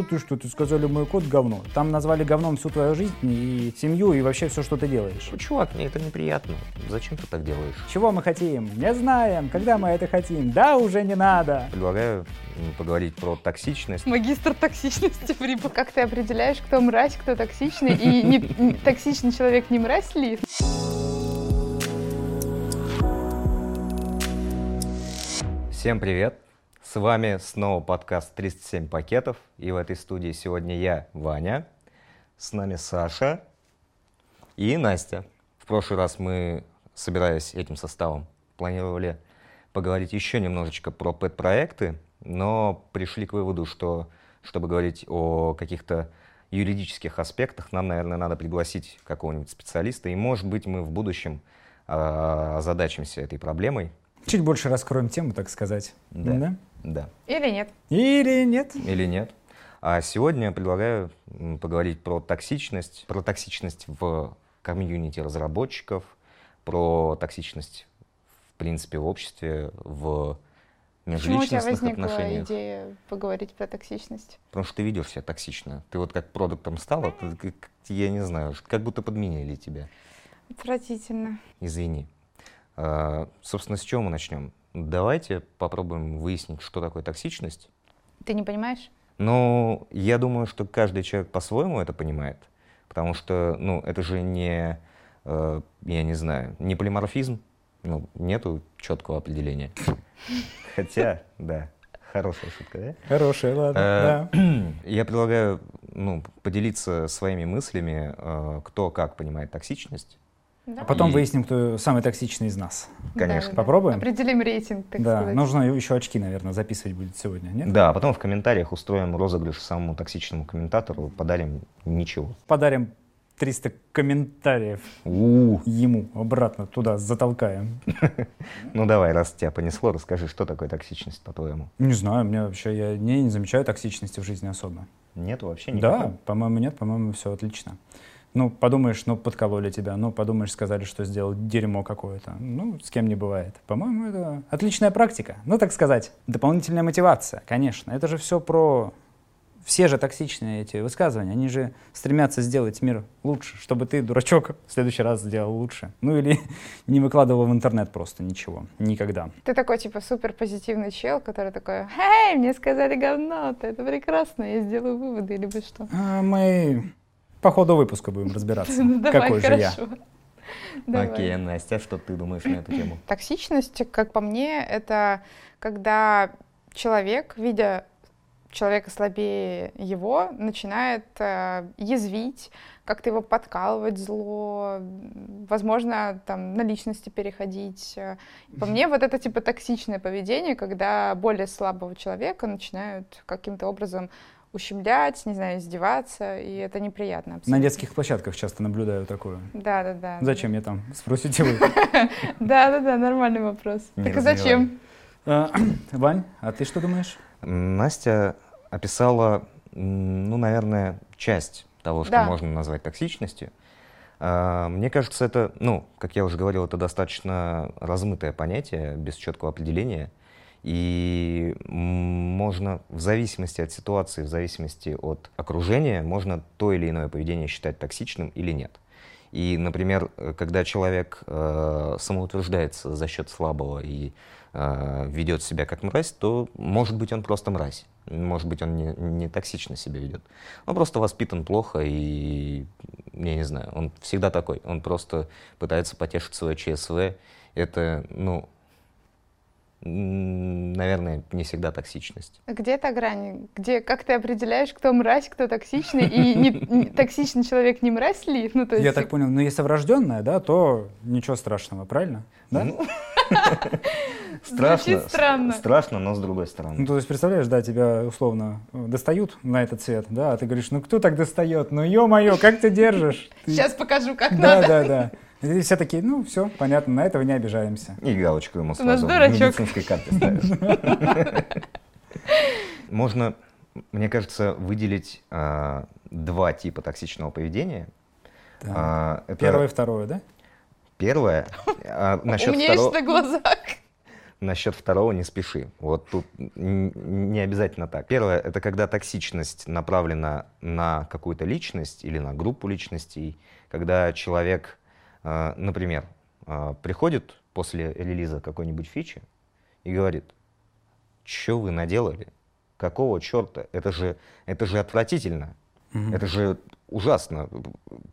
Что ты, что ты, сказали, мой кот говно. Там назвали говном всю твою жизнь и семью, и вообще все, что ты делаешь. Ну, чувак, мне это неприятно. Зачем ты так делаешь? Чего мы хотим? Не знаем. Когда мы это хотим? Да, уже не надо. Предлагаю поговорить про токсичность. Магистр токсичности в Рибо. Как ты определяешь, кто мразь, кто токсичный? И не- токсичный человек не мразь ли? Всем привет! С вами снова подкаст 307 пакетов. И в этой студии сегодня я, Ваня. С нами Саша и Настя. В прошлый раз мы, собираясь этим составом, планировали поговорить еще немножечко про пэт-проекты, но пришли к выводу, что чтобы говорить о каких-то юридических аспектах, нам, наверное, надо пригласить какого-нибудь специалиста, и, может быть, мы в будущем а, озадачимся этой проблемой. Чуть больше раскроем тему, так сказать. Да. Да. Или нет? Или нет? Или нет. А сегодня я предлагаю поговорить про токсичность, про токсичность в комьюнити разработчиков, про токсичность, в принципе, в обществе, в Почему у тебя межличностных возникла отношениях. идея поговорить про токсичность? Потому что ты ведешь себя токсично. Ты вот как продуктом стала, ты как- я не знаю, как будто подменили тебя. Отвратительно. Извини. А, собственно, с чего мы начнем? Давайте попробуем выяснить, что такое токсичность. Ты не понимаешь? Ну, я думаю, что каждый человек по-своему это понимает, потому что, ну, это же не, э, я не знаю, не полиморфизм, ну, нету четкого определения. Хотя, да, хорошая шутка, да? Хорошая, ладно. Э, да. Я предлагаю, ну, поделиться своими мыслями, э, кто как понимает токсичность. Да. А потом И- выясним, кто самый токсичный из нас. Конечно. Да, да, да. Попробуем? Определим рейтинг, так да, сказать. нужно еще очки, наверное, записывать будет сегодня, нет? Да, а потом в комментариях устроим розыгрыш самому токсичному комментатору, подарим ничего. Подарим 300 комментариев У, ему обратно туда затолкаем. Ну давай, раз тебя понесло, расскажи, что такое токсичность, по-твоему? Не знаю, мне вообще, я не, не замечаю токсичности в жизни особо. Нет вообще Да, никакого? по-моему, нет, по-моему, все отлично. Ну, подумаешь, ну, подкололи тебя, ну, подумаешь, сказали, что сделал дерьмо какое-то. Ну, с кем не бывает. По-моему, это отличная практика. Ну, так сказать, дополнительная мотивация, конечно. Это же все про... Все же токсичные эти высказывания, они же стремятся сделать мир лучше, чтобы ты, дурачок, в следующий раз сделал лучше. Ну, или не выкладывал в интернет просто ничего. Никогда. Ты такой, типа, супер позитивный чел, который такой, «Эй, мне сказали говно, это прекрасно, я сделаю выводы» или бы что. А мы по ходу выпуска будем разбираться, давай, какой же я. Окей, Настя, что ты думаешь на эту тему? Токсичность, как по мне, это когда человек, видя человека слабее его, начинает э, язвить, как-то его подкалывать зло, возможно, там на личности переходить. По мне, вот это типа токсичное поведение, когда более слабого человека начинают каким-то образом ущемлять, не знаю, издеваться, и это неприятно. На абсолютно. детских площадках часто наблюдаю такое. Да, да, да. Зачем я там? Спросите вы. Да, да, да, нормальный вопрос. Так и зачем? А, Вань, а ты что думаешь? Настя описала, ну, наверное, часть того, что Да. можно назвать токсичностью. А, Мне кажется, это, ну, как я уже говорил, это достаточно размытое понятие, без четкого определения. И можно в зависимости от ситуации, в зависимости от окружения, можно то или иное поведение считать токсичным или нет. И, например, э, когда человек э, самоутверждается за счет слабого и э, ведет себя как мразь, то, может быть, он просто мразь. Может быть, он не, не токсично себя ведет. Он просто воспитан плохо и, я не знаю, он всегда такой. Он просто пытается потешить свое ЧСВ. Это, ну, наверное, не всегда токсичность. А Где эта грань? Где, как ты определяешь, кто мразь, кто токсичный, и не, не- токсичный человек не мразь ли? Ну, то есть, Я так понял, ну если врожденная, да, то ничего страшного, правильно? Да? Ну, Страшно. странно. Страшно, но с другой стороны. Ну, то есть, представляешь, да, тебя условно достают на этот цвет, да, а ты говоришь, ну кто так достает? Ну ё-моё, как ты держишь? Сейчас покажу, как Да, надо. да, да. И все такие, ну все, понятно, на этого не обижаемся. И галочку ему у сразу в медицинской карте ставишь. Можно, мне кажется, выделить а, два типа токсичного поведения. А, это Первое и второе, да? Первое. а, насчет Умнеешь второго- на глазах. насчет второго не спеши. Вот тут не обязательно так. Первое, это когда токсичность направлена на какую-то личность или на группу личностей, когда человек, например, э, приходит после релиза какой-нибудь фичи и говорит, что вы наделали? Какого черта? Это же, это же отвратительно. Угу. Это же ужасно.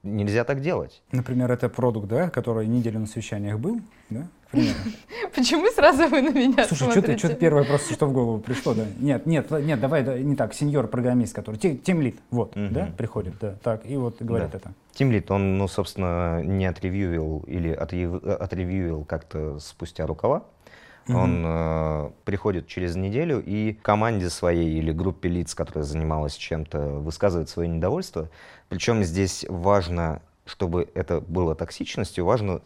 Нельзя так делать. Например, это продукт, да, который неделю на совещаниях был, да? Почему сразу вы на меня Слушай, что ты, что ты первое просто, что в голову пришло, да? Нет, нет, нет, давай, да, не так, сеньор-программист, который, тимлит, вот, угу. да, приходит, да, так, и вот говорит да. это. Тимлит, он, ну, собственно, не отревьюил или отревьюил как-то спустя рукава, Mm-hmm. Он э, приходит через неделю и команде своей или группе лиц, которая занималась чем-то, высказывает свое недовольство. Причем здесь важно, чтобы это было токсичностью, важно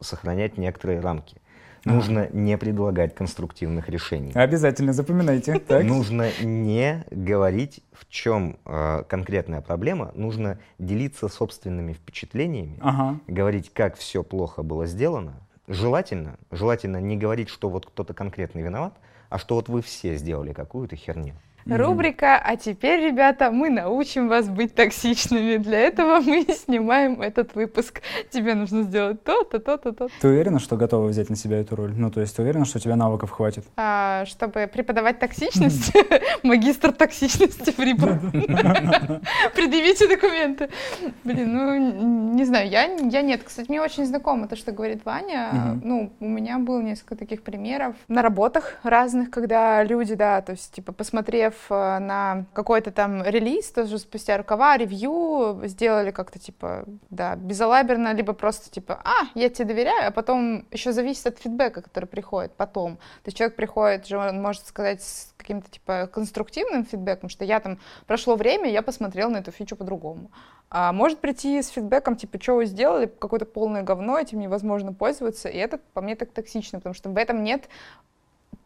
сохранять некоторые рамки. Нужно не предлагать конструктивных решений. Обязательно запоминайте. Так. Нужно не говорить, в чем э, конкретная проблема. Нужно делиться собственными впечатлениями, ага. говорить, как все плохо было сделано, желательно, желательно не говорить, что вот кто-то конкретный виноват, а что вот вы все сделали какую-то херню. Рубрика «А теперь, ребята, мы научим вас быть токсичными». Для этого мы снимаем этот выпуск. Тебе нужно сделать то-то, то-то, то Ты уверена, что готова взять на себя эту роль? Ну, то есть ты уверена, что у тебя навыков хватит? А, чтобы преподавать токсичность? Магистр токсичности Предъявите документы. Блин, ну, не знаю, я, я нет. Кстати, мне очень знакомо то, что говорит Ваня. Ну, у меня было несколько таких примеров на работах разных, когда люди, да, то есть, типа, посмотрев посмотрев э, на какой-то там релиз, тоже спустя рукава, ревью, сделали как-то типа, да, безалаберно, либо просто типа, а, я тебе доверяю, а потом еще зависит от фидбэка, который приходит потом. То есть человек приходит же, он может сказать с каким-то типа конструктивным фидбэком, что я там, прошло время, я посмотрел на эту фичу по-другому. А может прийти с фидбэком, типа, что вы сделали, какое-то полное говно, этим невозможно пользоваться, и это по мне так токсично, потому что в этом нет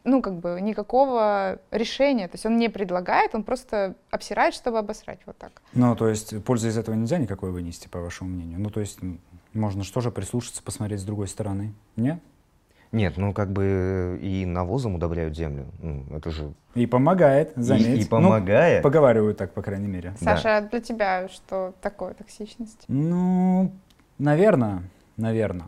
ну, как бы никакого решения. То есть он не предлагает, он просто обсирает, чтобы обосрать вот так. Ну, то есть пользы из этого нельзя никакой вынести, по вашему мнению? Ну, то есть можно что же прислушаться, посмотреть с другой стороны? Нет? Нет, ну как бы и навозом удобряют землю. Ну, это же... И помогает, заметь. И, и помогает. Ну, поговаривают так, по крайней мере. Саша, да. для тебя что такое токсичность? Ну, наверное, наверное.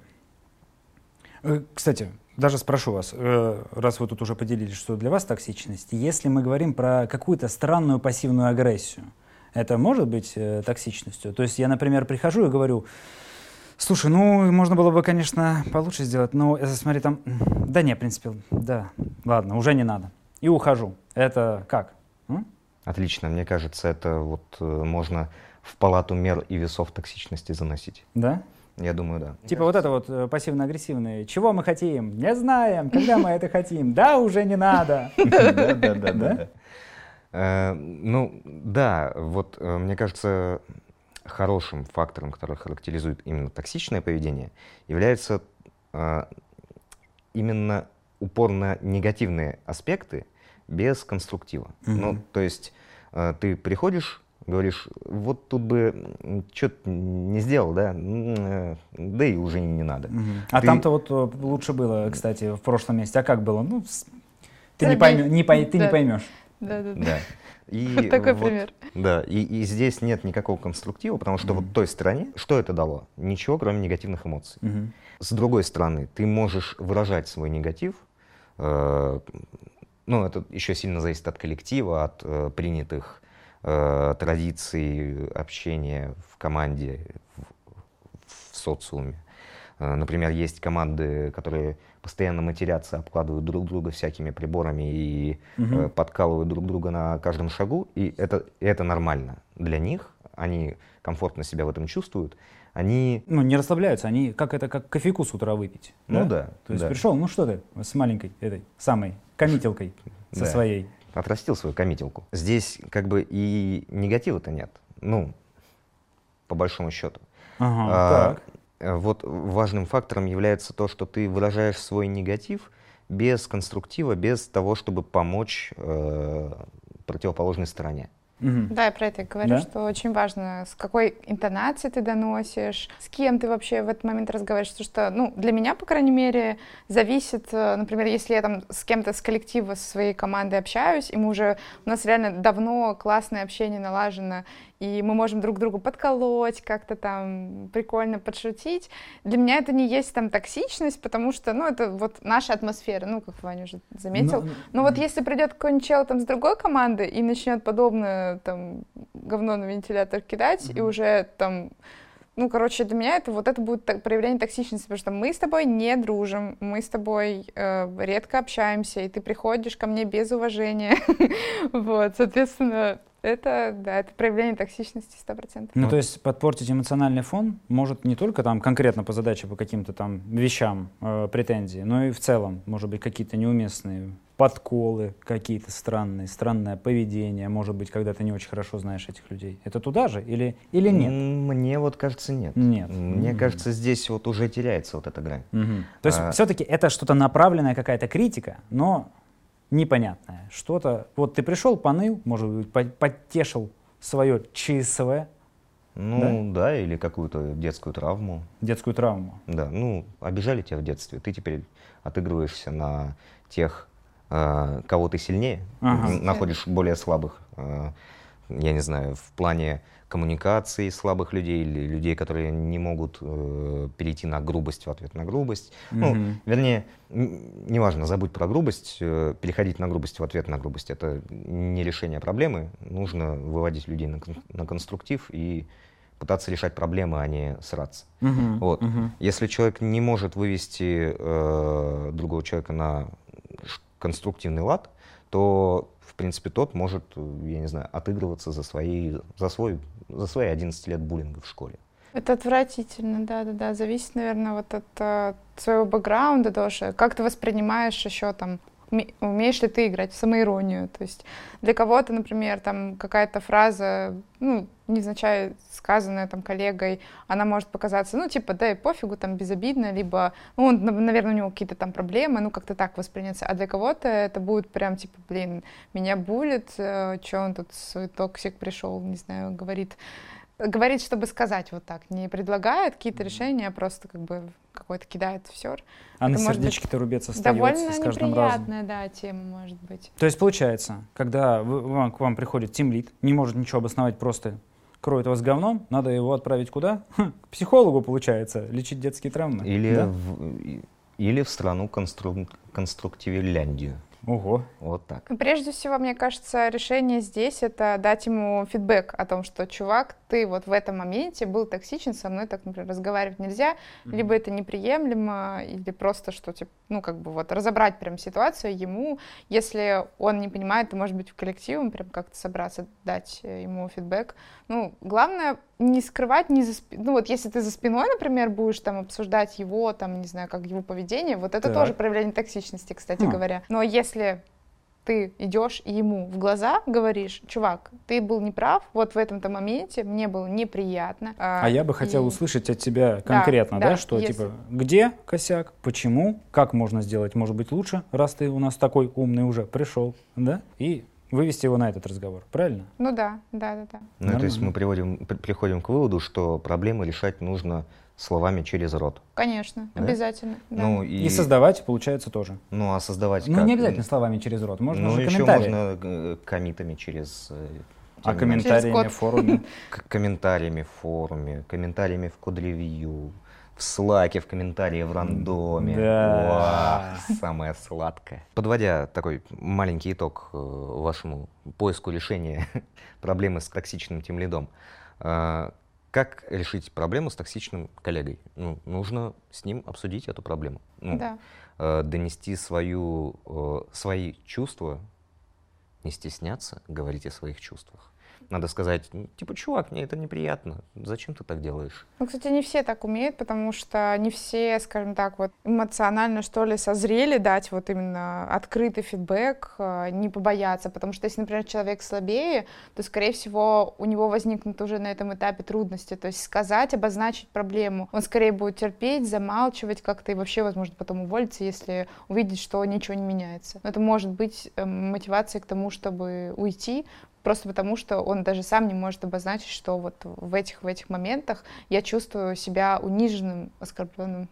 Э, кстати, даже спрошу вас, э, раз вы тут уже поделились, что для вас токсичность, если мы говорим про какую-то странную пассивную агрессию, это может быть э, токсичностью? То есть я, например, прихожу и говорю, слушай, ну, можно было бы, конечно, получше сделать, но э, смотри, там, да не, в принципе, да, ладно, уже не надо. И ухожу. Это как? М? Отлично, мне кажется, это вот можно в палату мер и весов токсичности заносить. Да? Я думаю, да. Типа вот это вот э, пассивно-агрессивное. Чего мы хотим? Не знаем. Когда мы это хотим? Да, уже не надо. Да, да, да, да. Э, ну, да, вот э, мне кажется, хорошим фактором, который характеризует именно токсичное поведение, является именно упор на негативные аспекты без конструктива. Ну, то есть ты приходишь говоришь, вот тут бы что-то не сделал, да, э, да и уже не надо. Угу. А там-то вот э, лучше было, кстати, в прошлом месяце. А как было? Ну, ты, не, поймешь, не, пой, ты да. не поймешь. Да, да, да. И вот такой вот, пример. Да, и, и здесь нет никакого конструктива, потому что mm вот той стороне, что это дало? Ничего, кроме негативных эмоций. mm С другой стороны, ты можешь выражать свой негатив, э, ну, это еще сильно зависит от коллектива, от э, принятых э, традиций общения в команде, в, в социуме. Э, например, есть команды, которые постоянно матерятся, обкладывают друг друга всякими приборами и угу. э, подкалывают друг друга на каждом шагу, и это, это нормально для них, они комфортно себя в этом чувствуют, они... Ну, не расслабляются, они как это, как кофейку с утра выпить. Ну да. да То есть да. пришел, ну что ты, с маленькой этой самой комителкой со да. своей отрастил свою комителку. Здесь как бы и негатива-то нет. Ну, по большому счету. Ага, а, так. Э, вот важным фактором является то, что ты выражаешь свой негатив без конструктива, без того, чтобы помочь э, противоположной стороне. Мгм. Да, я про это и говорю, Да? что очень важно, с какой интонацией ты доносишь, с кем ты вообще в этот момент разговариваешь. Потому что, ну, для меня, по крайней мере, зависит, э, например, если я там с кем-то с коллектива, со своей командой общаюсь, и мы уже, у нас реально давно классное общение налажено, и мы можем друг другу подколоть, как-то там прикольно подшутить. Для меня это не есть там токсичность, потому что, ну, это вот наша атмосфера, ну, как Ваня уже заметил. Ну, Ну вот если придет какой-нибудь чел там с другой команды и начнет подобное там говно на вентилятор кидать, и уже там ну, короче, для меня это вот это будет так- проявление токсичности, потому что мы с тобой не дружим, мы с тобой э, редко общаемся, и ты приходишь ко мне без уважения. Вот, соответственно, это, да, это проявление токсичности 100%. Ну, то есть подпортить эмоциональный фон может не только там конкретно по задаче, по каким-то там вещам э, претензии, но и в целом, может быть, какие-то неуместные подколы какие-то странные, странное поведение, может быть, когда ты не очень хорошо знаешь этих людей. Это туда же или, или нет? Мне вот кажется, нет. Нет. Мне М. кажется, здесь вот уже теряется вот эта грань. Мгм. То есть А- все-таки это что-то направленная какая-то критика, но непонятное. Что-то, вот ты пришел, поныл, может быть, по- подтешил свое ЧСВ, Ну да, или какую-то детскую травму. детскую травму. Да, ну, обижали тебя в детстве, ты теперь отыгрываешься на тех, э, кого ты сильнее, Ага. находишь более слабых, э, я не знаю, в плане коммуникации слабых людей или людей, которые не могут э, перейти на грубость в ответ на грубость. Ну, Мгм. вернее, н- неважно, забудь про грубость, э, переходить на грубость в ответ на грубость. Это не решение проблемы. Нужно выводить людей на, на конструктив и пытаться решать проблемы, а не сраться. Мгм. Вот. Мгм. Если человек не может вывести э, другого человека на конструктивный лад, то, в принципе, тот может, э, я не знаю, отыгрываться за, свои, за, свой, за свои 11 лет буллинга в школе. Это отвратительно, да-да-да. Зависит, наверное, вот от э, своего бэкграунда тоже. Как ты воспринимаешь еще там, умеешь ли ты играть в самоиронию? То есть для кого-то, например, там какая-то фраза, ну, невзначай сказанная там коллегой, она может показаться, ну, типа, да и пофигу, там, безобидно, либо, ну, он, нав- наверное, у него какие-то там проблемы, ну, как-то так восприняться. А для кого-то это будет прям, типа, блин, меня булит, что он тут свой токсик пришел, не знаю, говорит, говорит, чтобы сказать вот так, не предлагает какие-то решения, а просто как бы какой-то кидает все. А на Это сердечке-то рубец Довольно остается с каждым разом. неприятная, да, тема может быть. То есть получается, когда вы- вам- к вам приходит тимлит, не может ничего обосновать, просто кроет вас говном, надо его отправить куда? Хм, к психологу, получается, лечить детские травмы. Или, Да? в, или в страну констру, конструктивиляндию. Ого. Вот так. Ну, Прежде всего, мне кажется, решение здесь это дать ему фидбэк о том, что чувак, ты вот в этом моменте был токсичен, со мной так, например, разговаривать нельзя, либо это неприемлемо, или просто что, типа, ну, как бы вот разобрать прям ситуацию ему, если он не понимает, то, может быть, в коллективе прям как-то собраться, дать э, ему фидбэк. Ну, главное не скрывать, не за спи- ну, вот если ты за спиной, например, будешь там обсуждать его, там, не знаю, как его поведение, вот это Так. тоже проявление токсичности, кстати Хм. говоря. Но если ты идешь и ему в глаза говоришь, чувак, ты был неправ, вот в этом-то моменте мне было неприятно. А я бы хотел и- услышать от тебя конкретно, да, да, что если- типа, где косяк, почему, как можно сделать, может быть, лучше, раз ты у нас такой умный уже пришел, да, и вывести его на этот разговор, правильно? Ну да, да, да, да. Ну, то есть мы приводим, при- приходим к выводу, что проблемы решать нужно словами через рот. Конечно, Да? обязательно. да. Ну, И, и, создавать, получается, тоже. ну, а создавать Ну, как? не обязательно словами через рот, можно ну, же еще комментарии. можно э, комитами через... э, А комментариями в форуме. К- комментариями в форуме, комментариями в код-ревью, в слаке, в комментарии в рандоме. Да. Уа, самое сладкое. Подводя такой маленький итог э, вашему поиску решения проблемы с токсичным тимлидом, э, как решить проблему с токсичным коллегой? Ну, нужно с ним обсудить эту проблему. Ну, Да. э, донести свою, э, свои чувства, не стесняться говорить о своих чувствах. Надо сказать, типа, чувак, мне это неприятно, зачем ты так делаешь? Ну, кстати, не все так умеют, потому что не все, скажем так, вот эмоционально, что ли, созрели дать вот именно открытый фидбэк, э, не побояться, потому что если, например, человек слабее, то, скорее всего, у него возникнут уже на этом этапе трудности, то есть сказать, обозначить проблему. Он скорее будет терпеть, замалчивать как-то и вообще, возможно, потом уволиться, если увидит, что ничего не меняется. Но это может быть э, мотивацией к тому, чтобы уйти, просто потому, что он даже сам не может обозначить, что вот в этих, в этих моментах я чувствую себя униженным, оскорбленным.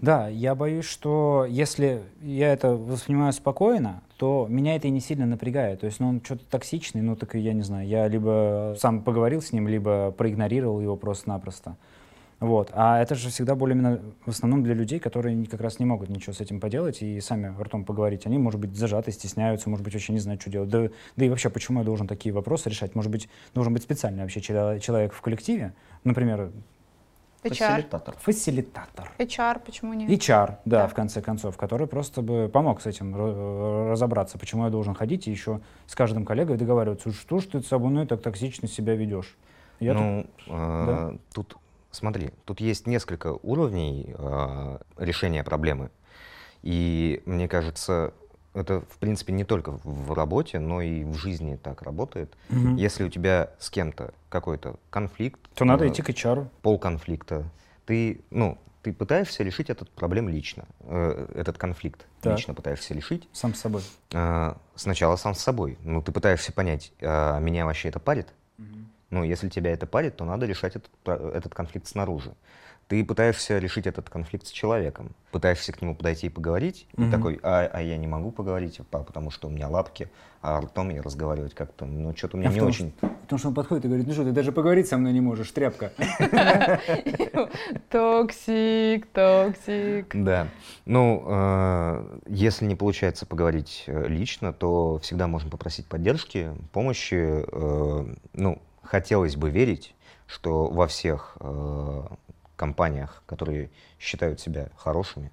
Да, я боюсь, что если я это воспринимаю спокойно, то меня это и не сильно напрягает. То есть, ну, он что-то токсичный, ну, так я не знаю, я либо сам поговорил с ним, либо проигнорировал его просто-напросто. Вот. А это же всегда более именно в основном для людей, которые как раз не могут ничего с этим поделать и сами ртом поговорить. Они, может быть, зажаты, стесняются, может быть, вообще не знают, что делать. Да, да и вообще, почему я должен такие вопросы решать? Может быть, должен быть специальный вообще человек в коллективе, например, HR. Фасилитатор. Фасилитатор. HR, почему нет? HR, да, Да. в конце концов, который просто бы помог с этим ра- разобраться, почему я должен ходить и еще с каждым коллегой договариваться, что ж ты со мной так токсично себя ведешь. Я тут- ну, э, тут, смотри, тут есть несколько уровней э, решения проблемы. И мне кажется, это, в принципе, не только в работе, но и в жизни так работает. Мгм. Если у тебя с кем-то какой-то конфликт, то надо э, идти к HR. полконфликта, ты, ну, ты пытаешься решить этот проблем лично, э, этот конфликт Так. лично пытаешься решить. Сам с собой. А, сначала сам с собой. Ну, ты пытаешься понять, а меня вообще это парит? Ну, если тебя это парит, то надо решать этот, этот конфликт снаружи. Ты пытаешься решить этот конфликт с человеком, пытаешься к нему подойти и поговорить, и Мгм. такой, а, а я не могу поговорить, па- потому что у меня лапки, а ртом я разговаривать как-то, ну, что-то у меня А не том, очень... Потому что он подходит и говорит, ну что, ты даже поговорить со мной не можешь, тряпка. Токсик, токсик. Да. Ну, э, если не получается поговорить э, лично, то всегда можно попросить поддержки, помощи. Э, ну, хотелось бы верить, что во всех э, компаниях, которые считают себя хорошими,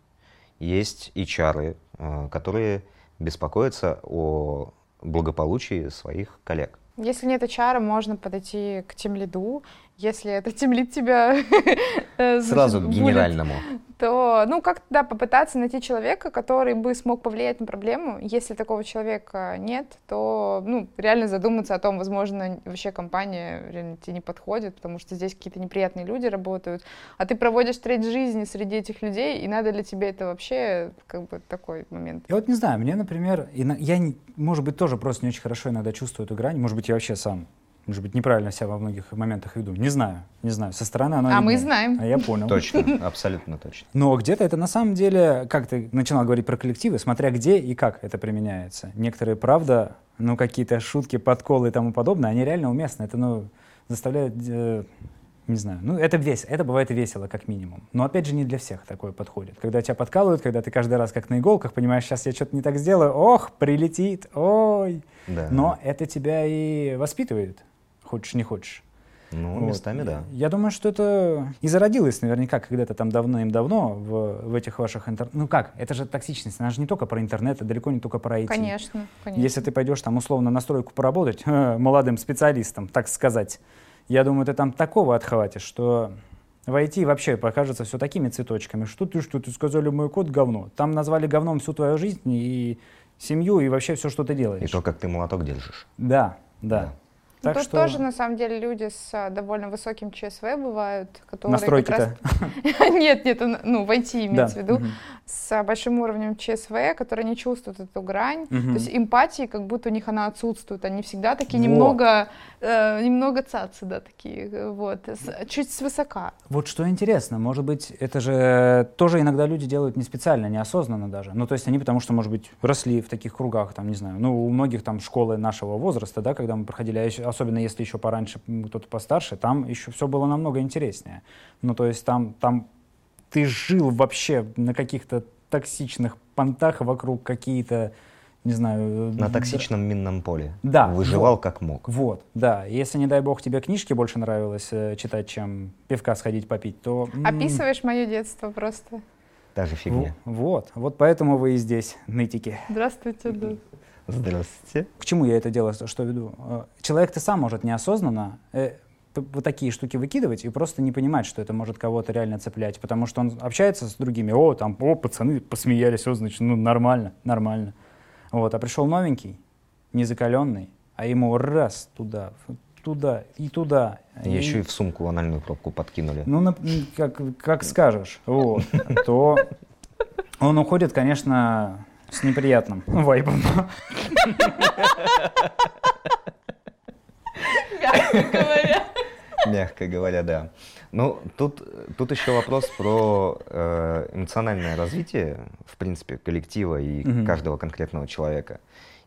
есть HR, э, которые беспокоятся о благополучии своих коллег. Если нет HR, можно подойти к тимлиду. Если это тимлид тебя э, Сразу к генеральному. то, ну, как да, попытаться найти человека, который бы смог повлиять на проблему. Если такого человека нет, то, ну, реально задуматься о том, возможно, вообще компания реально тебе не подходит, потому что здесь какие-то неприятные люди работают, а ты проводишь треть жизни среди этих людей, и надо ли тебе это вообще, как бы, такой момент. Я вот не знаю, мне, например, я, не- может быть, тоже просто не очень хорошо иногда чувствую эту грань, может быть, я вообще сам, может быть, неправильно себя во многих моментах веду, не знаю, не знаю, со стороны оно А мы знаем. А я понял. Точно, абсолютно точно. Но где-то это на самом деле, как ты начинал говорить про коллективы, смотря где и как это применяется. Некоторые, правда, ну, какие-то шутки, подколы и тому подобное, они реально уместны. Это, ну, заставляет, э, не знаю, ну, это весело, это бывает весело, как минимум. Но, опять же, не для всех такое подходит. Когда тебя подкалывают, когда ты каждый раз как на иголках, понимаешь, сейчас я что-то не так сделаю, ох, прилетит, ой. Да. Но это тебя и воспитывает, хочешь не хочешь. Ну, Вот. местами да. Я думаю, что это и зародилось наверняка когда-то там давным-давно в, в этих ваших интернет... Ну как, это же токсичность, она же не только про интернет, это далеко не только про IT. Конечно, конечно. Если ты пойдешь там условно на стройку поработать, э, молодым специалистом, так сказать, я думаю, ты там такого отхватишь, что в IT вообще покажется все такими цветочками. Что ты, что ты сказали, мой код говно. Там назвали говном всю твою жизнь и семью, и вообще все, что ты делаешь. И то, как ты молоток держишь. Да, да. Да. Так Тут что тоже, на самом деле, люди с а, довольно высоким ЧСВ бывают, которые настройки-то. как раз... Нет, нет, ну, в IT имеется в виду. С а, большим уровнем ЧСВ, которые не чувствуют эту грань. То есть эмпатии, как будто у них она отсутствует. Они всегда такие немного, э, немного цацы, да, такие, вот, чуть свысока. Вот что интересно, может быть, это же тоже иногда люди делают не специально, неосознанно даже. Ну, то есть они потому что, может быть, росли в таких кругах, там, не знаю, ну, у многих там школы нашего возраста, да, когда мы проходили, а еще- особенно если еще пораньше кто-то постарше, там еще все было намного интереснее. Ну, то есть там, там ты жил вообще на каких-то токсичных понтах вокруг какие-то, не знаю... На д- токсичном минном поле. Да, Выживал вот. как мог. Вот, да. Если, не дай бог, тебе книжки больше нравилось э, читать, чем пивка сходить попить, то... Описываешь мое детство просто. Та же фигня. Вот, вот поэтому вы и здесь, нытики. Здравствуйте, да. Здравствуйте. К чему я это дело, что веду? Э, Человек-то сам может неосознанно э, вот такие штуки выкидывать и просто не понимать, что это может кого-то реально цеплять, потому что он общается с другими, о, там, о, пацаны посмеялись, о, значит, ну, нормально, нормально. Вот, а пришел новенький, незакаленный, а ему раз туда, туда и туда. Еще и в сумку анальную пробку подкинули. Ну, м, как, как скажешь, вот, то он уходит, конечно, с неприятным вайбом. говоря. Мягко говоря, да. Ну, тут, тут еще вопрос про э, эмоциональное развитие, в принципе, коллектива и Мгм. каждого конкретного человека.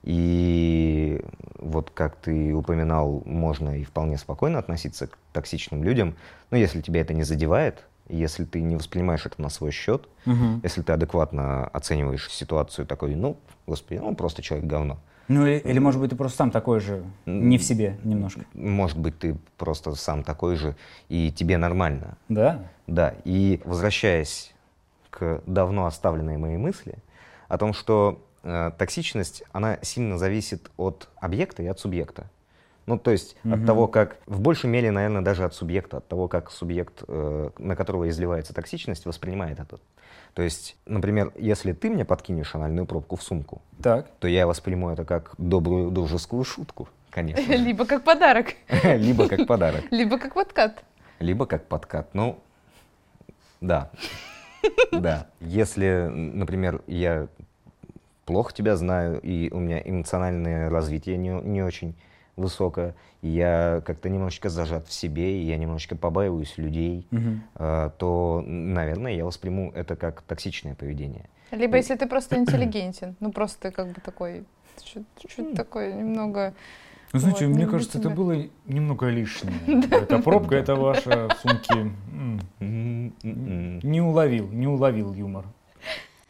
И вот как ты упоминал, можно и вполне спокойно относиться к токсичным людям, но если тебя это не задевает, если ты не воспринимаешь это на свой счет, Мгм. если ты адекватно оцениваешь ситуацию такой, ну, господи, ну, просто человек говно. Ну или, или, может быть, ты просто сам такой же, не в себе немножко. Может быть, ты просто сам такой же, и тебе нормально. Да? Да, и возвращаясь к давно оставленной моей мысли о том, что э, токсичность, она сильно зависит от объекта и от субъекта. Ну, то есть от Мгм. того, как, в большей мере, наверное, даже от субъекта, от того, как субъект, э, на которого изливается токсичность, воспринимает это. То есть, например, если ты мне подкинешь анальную пробку в сумку, Так. то я восприму это как добрую дружескую шутку, конечно. Либо как подарок, Либо как подарок. либо как подкат. Либо как подкат. Ну, да. Да. Если, например, я плохо тебя знаю, и у меня эмоциональное развитие не, не очень высокое, и я как-то немножечко зажат в себе, и я немножечко побаиваюсь людей, э, то, наверное, я восприму это как токсичное поведение. Либо если ты просто интеллигентен, ну просто ты как бы такой, чуть такой немного... Ну, знаете, Вот, мне не кажется, это тебя. было немного лишнее. Эта пробка, это ваша М-м-м. Не уловил, не уловил юмор.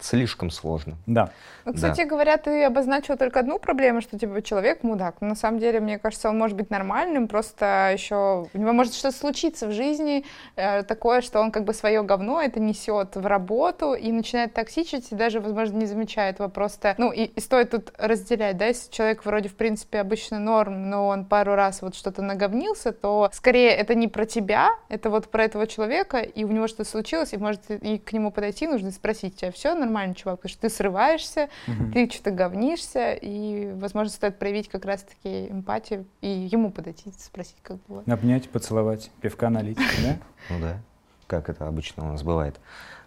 Слишком сложно. Да. Ну, кстати говоря, ты обозначил только одну проблему, что типа человек мудак. Но на самом деле, мне кажется, он может быть нормальным, просто еще у него может что-то случиться в жизни э, такое, что он как бы свое говно это несет в работу и начинает токсичить, и даже, возможно, не замечает его просто. Ну, и, и стоит тут разделять, да, если человек вроде, в принципе, обычно норм, но он пару раз вот что-то наговнился, то скорее это не про тебя, это вот про этого человека, и у него что-то случилось, и может и к нему подойти, нужно спросить, у тебя все нормально, чувак, потому что ты срываешься, Мгм. ты что-то говнишься, и, возможно, стоит проявить как раз-таки эмпатию и ему подойти, спросить, как было. Обнять, поцеловать, пивка налить, да? Ну да, как это обычно у нас бывает.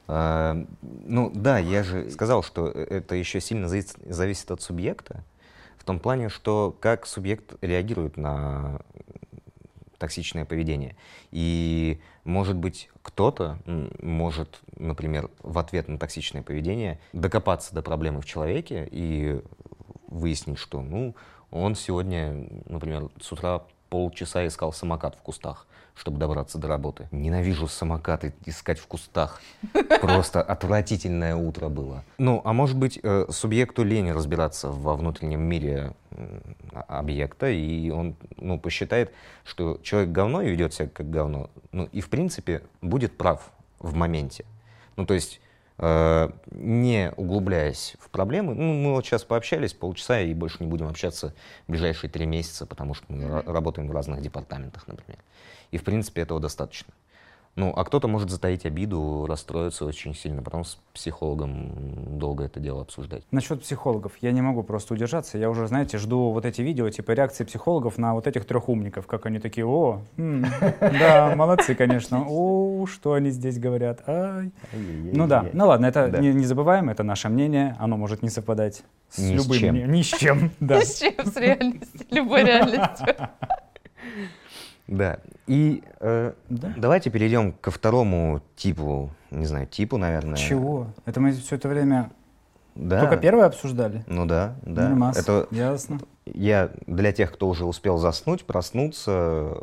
А, ну да, я же сказал, что это еще сильно завис- зависит от субъекта, в том плане, что как субъект реагирует на токсичное поведение. И, может быть, кто-то может, например, в ответ на токсичное поведение докопаться до проблемы в человеке и выяснить, что, ну, он сегодня, например, с утра полчаса искал самокат в кустах, чтобы добраться до работы. Ненавижу самокаты искать в кустах. Просто отвратительное утро было. Ну, а может быть, э, субъекту лень разбираться во внутреннем мире объекта, и он ну, посчитает, что человек говно и ведет себя как говно. Ну, и в принципе будет прав в моменте. Ну, то есть не углубляясь в проблемы, ну, мы вот сейчас пообщались полчаса и больше не будем общаться в ближайшие три месяца, потому что мы ра- работаем в разных департаментах, например. И, в принципе, этого достаточно. Ну, а кто-то может затаить обиду, расстроиться очень сильно, потом с психологом долго это дело обсуждать. Насчет психологов. Я не могу просто удержаться. Я уже, знаете, жду вот эти видео, типа реакции психологов на вот этих трех умников. Как они такие, о, м, да, молодцы, конечно. О, что они здесь говорят. Ну да, ну ладно, это не, забываем, это наше мнение. Оно может не совпадать с любым Ни с чем, да. Ни с чем, с реальностью, любой реальностью. Да. И э, Да. давайте перейдем ко второму типу, не знаю, типу, наверное. Чего? Это мы все это время Да. только первое обсуждали? Ну да, да. Нормас. Это Ясно. я для тех, кто уже успел заснуть, проснуться,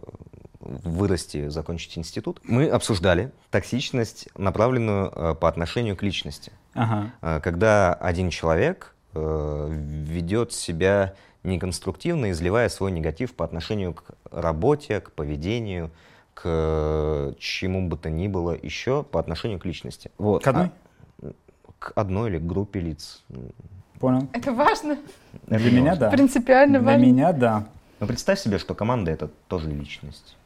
вырасти, закончить институт. Мы обсуждали токсичность, направленную э, по отношению к личности. Ага. Э, Когда один человек э, ведет себя неконструктивно, изливая свой негатив по отношению к работе, к поведению, к э, чему бы то ни было еще по отношению к личности. Вот. К одной? А, к одной или к группе лиц. Понял. Это важно, Это Для меня важно. да. принципиально Для важно. меня да. Но представь себе, что команда это тоже личность.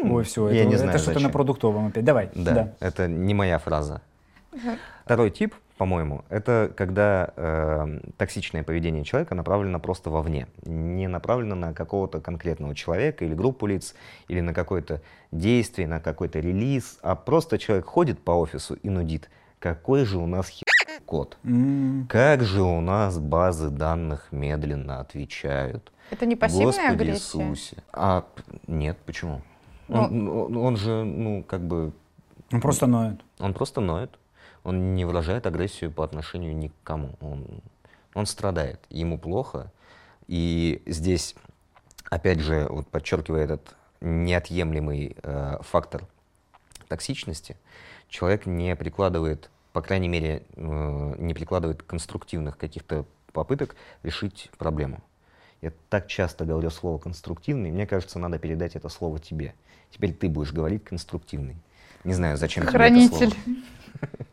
Ой, все, я это, не это знаю, что-то зачем. на продуктовом опять. Давай. Да, это не моя фраза. Второй тип, по-моему, это когда э, токсичное поведение человека направлено просто вовне, не направлено на какого-то конкретного человека или группу лиц, или на какое-то действие, на какой-то релиз, а просто человек ходит по офису и нудит. Какой же у нас хер код. Как же у нас базы данных медленно отвечают. Это не пассивная Господи агрессия? Иисусе. А нет, почему? Ну- Он, он- он же, ну, как бы, Он просто ноет. он просто ноет. Он не выражает агрессию по отношению ни к кому. Он, он страдает, ему плохо. И здесь, опять же, вот подчеркивая этот неотъемлемый э, фактор токсичности, человек не прикладывает, по крайней мере, э, не прикладывает конструктивных каких-то попыток решить проблему. Я так часто говорю слово конструктивный, мне кажется, надо передать это слово тебе. Теперь ты будешь говорить конструктивный. Не знаю, зачем тебе это Хранитель. слово.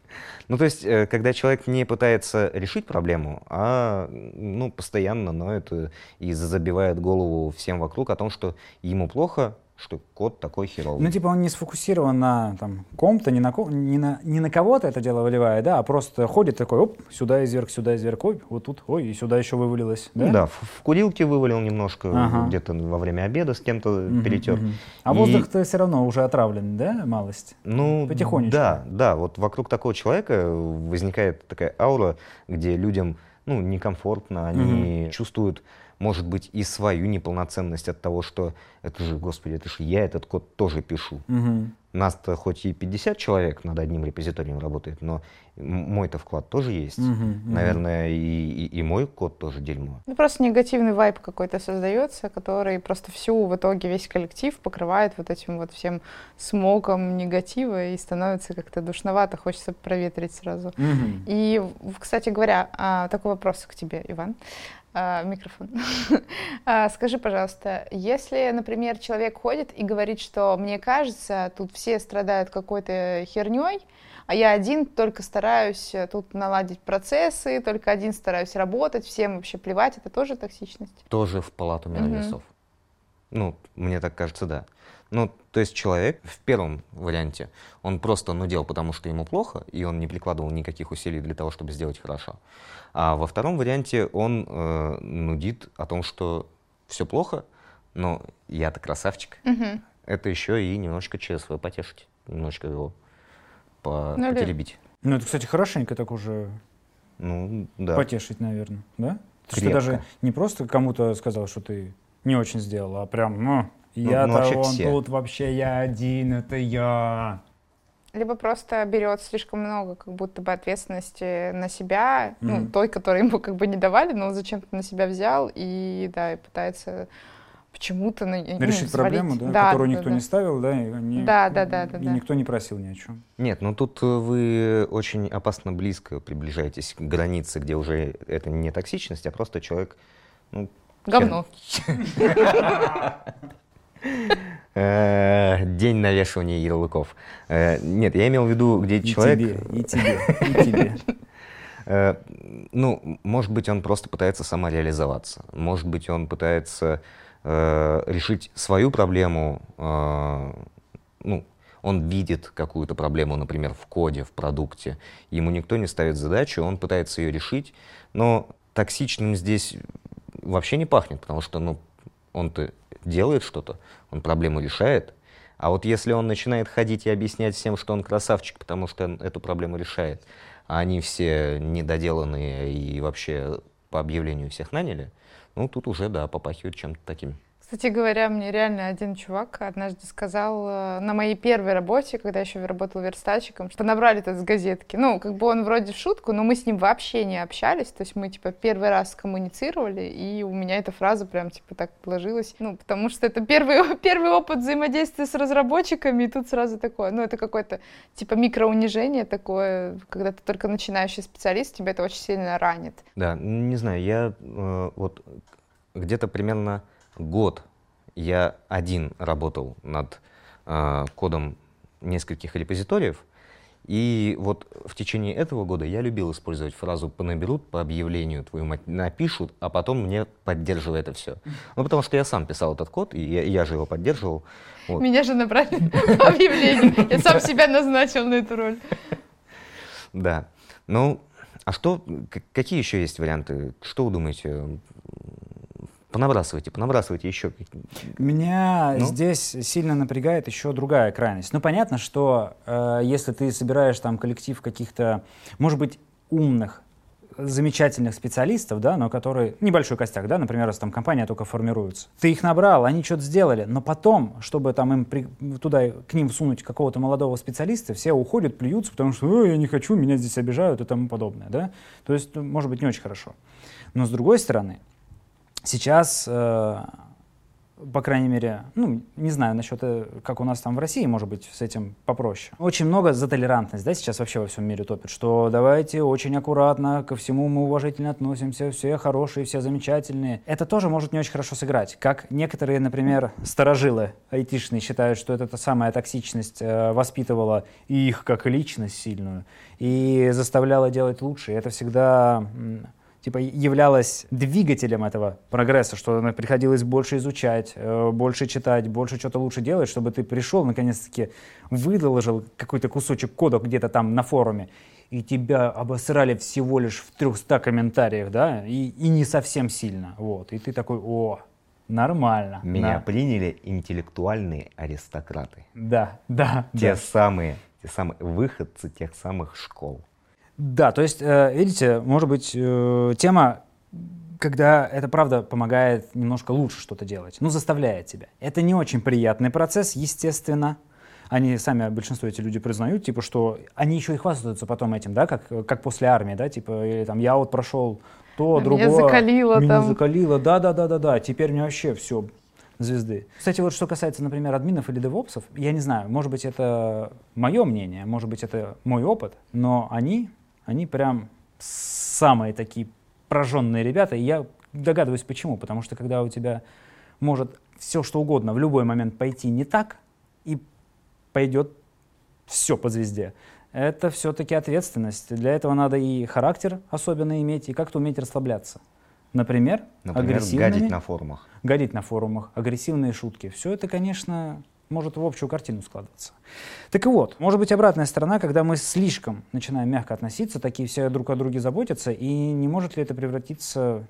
Ну, то есть, э, когда человек не пытается решить проблему, а ну, постоянно ноет и забивает голову всем вокруг о том, что ему плохо, что кот такой херовый. Ну, типа он не сфокусирован на там, ком-то, не на, ко- не, на, не на кого-то это дело выливает, да, а просто ходит такой, оп, сюда изверг, сюда изверг, ой, вот тут, ой, и сюда еще вывалилось, да? Ну да, в, в курилке вывалил немножко, Ага. где-то во время обеда с кем-то Мгм, перетер. мгм. А И- воздух-то все равно уже отравлен, да, малость? Ну, Потихонечку. Да, да, вот вокруг такого человека возникает такая аура, где людям ну, некомфортно, они чувствуют, может быть, и свою неполноценность от того, что это же, господи, это же я этот код тоже пишу. Мгм. Нас-то хоть и 50 человек над одним репозиторием работает, но мой-то вклад тоже есть. Мгм. Наверное, и, и- и мой код тоже дерьмо. Ну, просто негативный вайб какой-то создается, который просто всю, в итоге весь коллектив покрывает вот этим вот всем смогом негатива и становится как-то душновато, хочется проветрить сразу. Мгм. И, кстати говоря, а, такой вопрос к тебе, Иван. А, Микрофон. А, Скажи, пожалуйста, если, например, человек ходит и говорит, что мне кажется, тут все страдают какой-то херней, а я один только стараюсь тут наладить процессы, только один стараюсь работать, всем вообще плевать, это тоже токсичность? Тоже в палату Мгм. мертвецов. Ну, мне так кажется, да. Ну, то есть человек в первом варианте, он просто нудел, потому что ему плохо, и он не прикладывал никаких усилий для того, чтобы сделать хорошо. А во втором варианте он э, нудит о том, что все плохо, но я-то красавчик. Мгм. Это еще и немножечко ЧСВ потешить, немножечко его по- Ну, потеребить. Ну, это, кстати, хорошенько так уже Ну, да. потешить, наверное, да? Ты что Крепко. даже не просто кому-то сказал, что ты не очень сделал, а прям, ну, я-то ну, вообще вон все. тут вообще я один, это я. Либо просто берет слишком много как будто бы ответственности на себя, ну, Мгм. той, которой ему как бы не давали, но он зачем-то на себя взял и, да, и пытается почему-то на, ну, Решить свалить. проблему, да, Да, которую да, никто да. не ставил, да, и, они- Да, да, да, да, и да. никто не просил ни о чем. Нет, ну тут э, вы очень опасно близко приближаетесь к границе, где уже это не токсичность, а просто человек, ну, Говно. э, день навешивания ярлыков. Э, Нет, я имел в виду, где И человек, тебе, и тебе, и тебе. э, ну, может быть, он просто пытается самореализоваться, может быть, он пытается решить свою проблему, ну, он видит какую-то проблему, например, в коде, в продукте, ему никто не ставит задачу, он пытается ее решить, но токсичным здесь вообще не пахнет, потому что, ну, он-то делает что-то, он проблему решает, а вот если он начинает ходить и объяснять всем, что он красавчик, потому что эту проблему решает, а они все недоделанные и вообще по объявлению всех наняли, ну, тут уже, да, попахивает чем-то таким. Кстати говоря, мне реально один чувак однажды сказал э, на моей первой работе, когда еще работал верстальщиком, что набрали этот с газетки. Ну, как бы он вроде в шутку, но мы с ним вообще не общались. То есть мы, типа, первый раз коммуницировали, и у меня эта фраза прям, типа, так положилась. Ну, потому что это первый, первый опыт взаимодействия с разработчиками, и тут сразу такое, ну, это какое-то, типа, микроунижение такое, когда ты только начинающий специалист, тебя это очень сильно ранит. Да, не знаю, я э, вот где-то примерно год я один работал над э, кодом нескольких репозиториев, и вот в течение этого года я любил использовать фразу «понаберут по объявлению, твою мать напишут, а потом мне поддерживай это все». Ну, потому что я сам писал этот код, и я, я же его поддерживал. Вот. Меня же набрали по объявлению. Я сам себя назначил на эту роль. Да. Ну, а что, какие еще есть варианты? Что вы думаете? Понабрасывайте, понабрасывайте еще. Меня Ну? здесь сильно напрягает еще другая крайность. Ну, понятно, что э, если ты собираешь там коллектив каких-то, может быть, умных, замечательных специалистов, да, но которые, небольшой костяк, да, например, если там компания только формируется. Ты их набрал, они что-то сделали, но потом, чтобы там им при, туда, к ним всунуть какого-то молодого специалиста, все уходят, плюются, потому что я не хочу, меня здесь обижают и тому подобное, да. То есть, ну, может быть, не очень хорошо. Но с другой стороны, сейчас э, по крайней мере, ну, не знаю насчет, э, как у нас там в России, может быть, с этим попроще. Очень много за толерантность, да, сейчас вообще во всем мире топит, что давайте очень аккуратно, ко всему мы уважительно относимся, все хорошие, все замечательные. Это тоже может не очень хорошо сыграть. Как некоторые, например, старожилы айтишные считают, что это та самая токсичность э, воспитывала их как личность сильную и заставляла делать лучше. И это всегда типа являлась двигателем этого прогресса, что приходилось больше изучать, э, больше читать, больше что-то лучше делать, чтобы ты пришел, наконец-таки выложил какой-то кусочек кода где-то там на форуме, и тебя обосрали всего лишь в 300 комментариях, да, и, и не совсем сильно, вот, и ты такой, о, нормально. Меня да. приняли интеллектуальные аристократы. Да, да. Те да. самые, те самые выходцы тех самых школ. Да, то есть, э, видите, может быть, э, тема, когда это правда помогает немножко лучше что-то делать, ну, заставляет тебя. Это не очень приятный процесс, естественно. Они сами, большинство эти люди признают, типа, что они еще и хвастаются потом этим, да, как, как после армии, да, типа, или там, я вот прошел то, а другое. Меня закалило меня там. закалило, да-да-да-да-да, теперь мне вообще все, звезды. Кстати, вот что касается, например, админов или девопсов, я не знаю, может быть, это мое мнение, может быть, это мой опыт, но они они прям самые такие прожженные ребята. И я догадываюсь почему. Потому что когда у тебя может все что угодно в любой момент пойти не так, и пойдет все по звезде, это все-таки ответственность. Для этого надо и характер особенно иметь, и как-то уметь расслабляться. Например, Например гадить на форумах. Гадить на форумах, агрессивные шутки. Все это, конечно, может в общую картину складываться. Так и вот, может быть обратная сторона, когда мы слишком начинаем мягко относиться, такие все друг о друге заботятся, и не может ли это превратиться,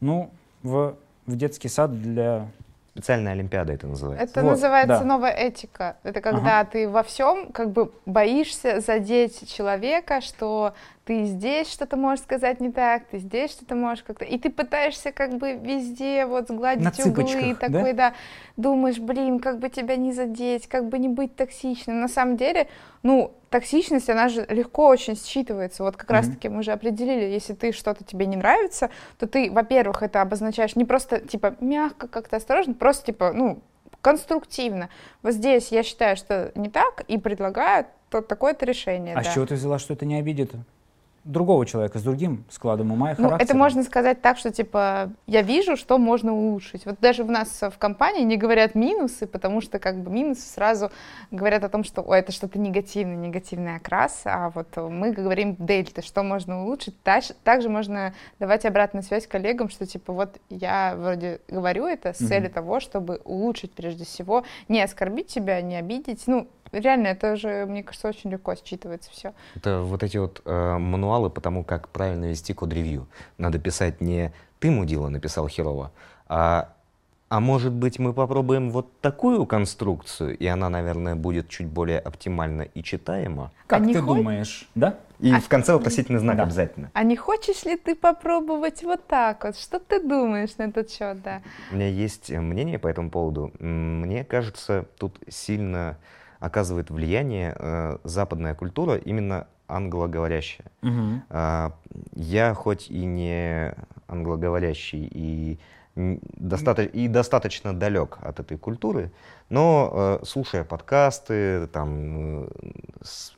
ну, в, в детский сад для Специальная олимпиада это называется. Это Вот, называется да. новая этика. Это когда ты во всем как бы боишься задеть человека, что ты здесь что-то можешь сказать не так, ты здесь что-то можешь как-то... И ты пытаешься как бы везде вот сгладить На углы, такой, да? думаешь, блин, как бы тебя не задеть, как бы не быть токсичным. На самом деле, ну, токсичность, она же легко очень считывается. Вот как Мгм. раз-таки мы же определили, если ты что-то тебе не нравится, то ты, во-первых, это обозначаешь не просто, типа, мягко, как-то осторожно, просто, типа, ну, конструктивно. Вот здесь я считаю, что не так, и предлагаю то, такое-то решение. А да. с чего ты взяла, что это не обидит другого человека с другим складом ума и Ну, характера? это можно сказать так, что, типа, я вижу, что можно улучшить. Вот даже в нас в компании не говорят минусы, потому что, как бы, минусы сразу говорят о том, что, о, это что-то негативное, негативный окрас, а вот мы говорим дельта, что можно улучшить. Также можно давать обратную связь коллегам, что, типа, вот я вроде говорю это с целью того, чтобы улучшить прежде всего, не оскорбить тебя, не обидеть. Ну, реально, это же, мне кажется, очень легко считывается все. Это вот эти вот э, мануалы по тому, как правильно вести код-ревью. Надо писать не «ты, мудила, написал херово», а «а может быть мы попробуем вот такую конструкцию, и она, наверное, будет чуть более оптимальна и читаема». Как А ты хо- думаешь, да? И А- в конце вопросительный знак Да. обязательно. А не хочешь ли ты попробовать вот так вот? Что ты думаешь на этот счет, да? У меня есть э, мнение по этому поводу. Мне кажется, тут сильно оказывает влияние э, западная культура, именно англоговорящая. Мгм. А, Я хоть и не англоговорящий и, достата- и достаточно далек от этой культуры, но э, слушая подкасты, там, э, с-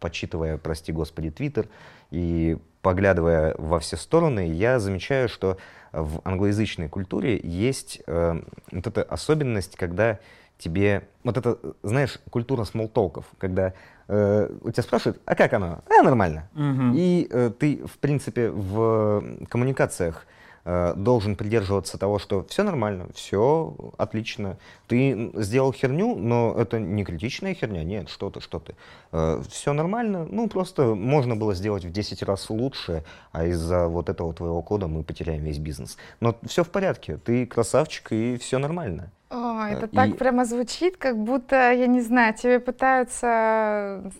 почитывая, прости господи, твиттер и поглядывая во все стороны, я замечаю, что в англоязычной культуре есть э, вот эта особенность, когда тебе... Вот это, знаешь, культура смолтолков, когда э, у тебя спрашивают, а как оно? А, нормально. Мгм. И э, ты, в принципе, в коммуникациях должен придерживаться того, что все нормально, все отлично. Ты сделал херню, но это не критичная херня, нет, что ты, что ты. все нормально, ну просто можно было сделать в 10 раз лучше, а из-за вот этого твоего кода мы потеряем весь бизнес. Но все в порядке, ты красавчик и все нормально. О, это Э, так и- прямо звучит, как будто, я не знаю, тебе пытаются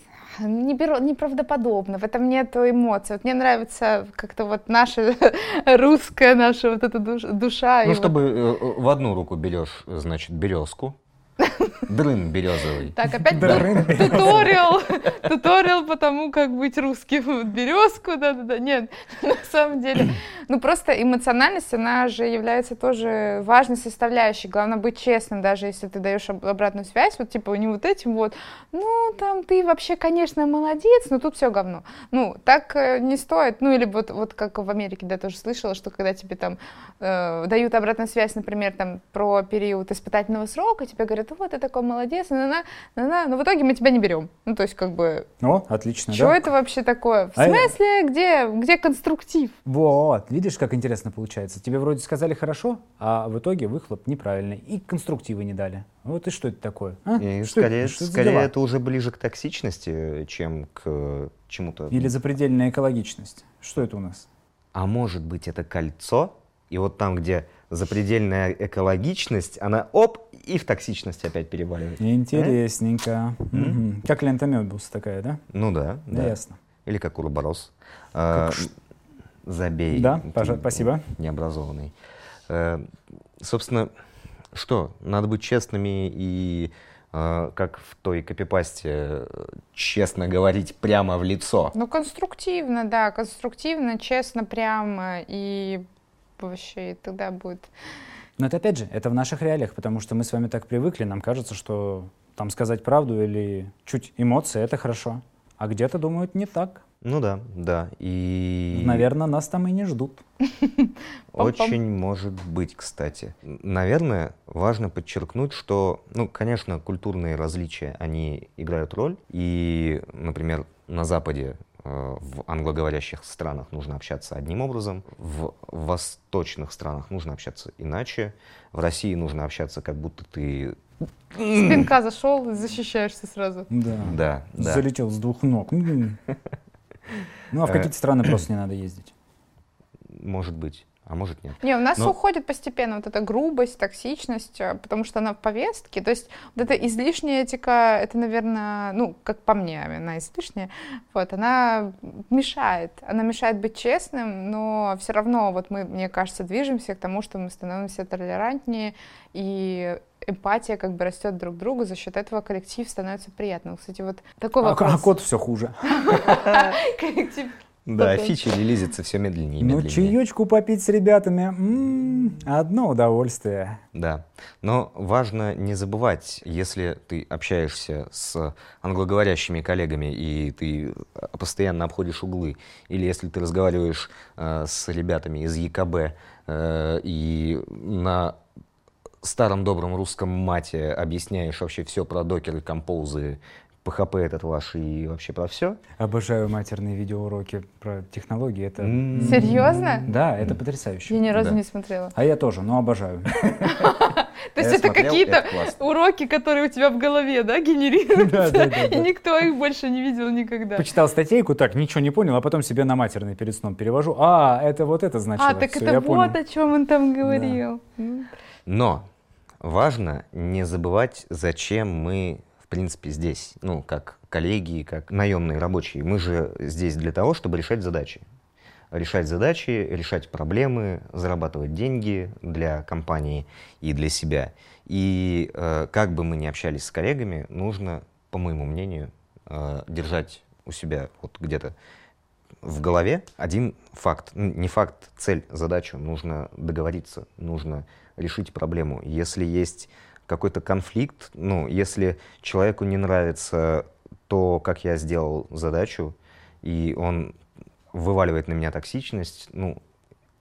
неправдоподобно, в этом нет эмоций. Вот мне нравится как-то вот наша русская, наша вот эта душ- душа. Ну, вот- чтобы э, в одну руку берешь, значит, березку, дрын березовый. Так, опять рынок. туториал, туториал по тому, как быть русским. Березку, да-да-да. Нет, на самом деле. Ну, просто эмоциональность, она же является тоже важной составляющей. Главное быть честным, даже если ты даешь об- обратную связь, вот типа не вот этим вот, ну, там, ты вообще, конечно, молодец, но тут все говно. Ну, так э, не стоит. Ну, или вот, вот как в Америке, да, тоже слышала, что когда тебе там э, дают обратную связь, например, там, про период испытательного срока, тебе говорят, вот, ты такой молодец, на на на но в итоге мы тебя не берем. Ну, то есть, как бы, О, отлично, что да? это вообще такое? В А я- смысле, где, где конструктив? Вот, видишь, как интересно получается. Тебе вроде сказали хорошо, а в итоге выхлоп неправильный. И конструктивы не дали. Вот и что это такое? а? И Что скорее, это, что скорее дела? это уже ближе к токсичности, чем к чему-то. Или запредельная экологичность. Что это у нас? А может быть, это кольцо? И вот там, где запредельная экологичность, она оп, и в токсичность опять переваливает. Интересненько. Мгм. Как лента такая, да? Ну да, Да, да. ясно. Или как Урборос. А, Забей. Да, ты спасибо. Необразованный. Э, Собственно, что? Надо быть честными и, как в той копипасте, честно говорить прямо в лицо. Ну, конструктивно, да, конструктивно, честно, прямо, и вообще и тогда будет... Но это опять же, это в наших реалиях, потому что мы с вами так привыкли, нам кажется, что там сказать правду или чуть эмоции — это хорошо. А где-то думают не так. Ну да, да. И... Наверное, нас там и не ждут. Очень может быть, кстати. Наверное, важно подчеркнуть, что, ну, конечно, культурные различия, они играют роль. И, например, на Западе, в англоговорящих странах нужно общаться одним образом, в восточных странах нужно общаться иначе, в России нужно общаться, как будто ты... С пинка зашел защищаешься сразу. Да. Да, да. Залетел с двух ног. Ну, а в Э. какие-то страны просто не надо ездить. Может быть, а может нет. Не, у нас Но- уходит постепенно вот эта грубость, токсичность, э, потому что она в повестке. То есть вот эта излишняя этика, это, наверное, ну, как по мне, она излишняя, вот, она мешает. Она мешает быть честным, но все равно вот мы, мне кажется, движемся к тому, что мы становимся толерантнее, и эмпатия как бы растет друг к другу, за счет этого коллектив становится приятным. Кстати, вот такой А, вопрос. а кот все хуже. Коллектив Да, Потом. фичи релизится все медленнее и Ну, медленнее. чаечку попить с ребятами. м, Одно удовольствие. Да, но важно не забывать, если ты общаешься с англоговорящими коллегами и ты э, постоянно обходишь углы, или если ты разговариваешь э, с ребятами из ЕКБ э, и на старом добром русском мате объясняешь вообще все про докеры, композы, PHP этот ваш и вообще про все. Обожаю матерные видеоуроки про технологии. Это... Серьезно? Да, это потрясающе. Я ни разу Да. не смотрела. А я тоже, но обожаю. То есть это какие-то уроки, которые у тебя в голове, да, генерируются, и никто их больше не видел никогда. Почитал статейку, так, ничего не понял, а потом себе на матерный перед сном перевожу. А, это вот это значило. А, так это вот о чем он там говорил. Но важно не забывать, зачем мы, принципе, здесь, ну, как коллеги, как наемные рабочие. Мы же здесь для того, чтобы решать задачи. Решать задачи, решать проблемы, зарабатывать деньги для компании и для себя. И э, как бы мы ни общались с коллегами, нужно, по моему мнению, э, держать у себя вот где-то в голове один факт, не факт, цель, задачу, нужно договориться, нужно решить проблему. Если есть какой-то конфликт, ну, если человеку не нравится то, как я сделал задачу, и он вываливает на меня токсичность, ну,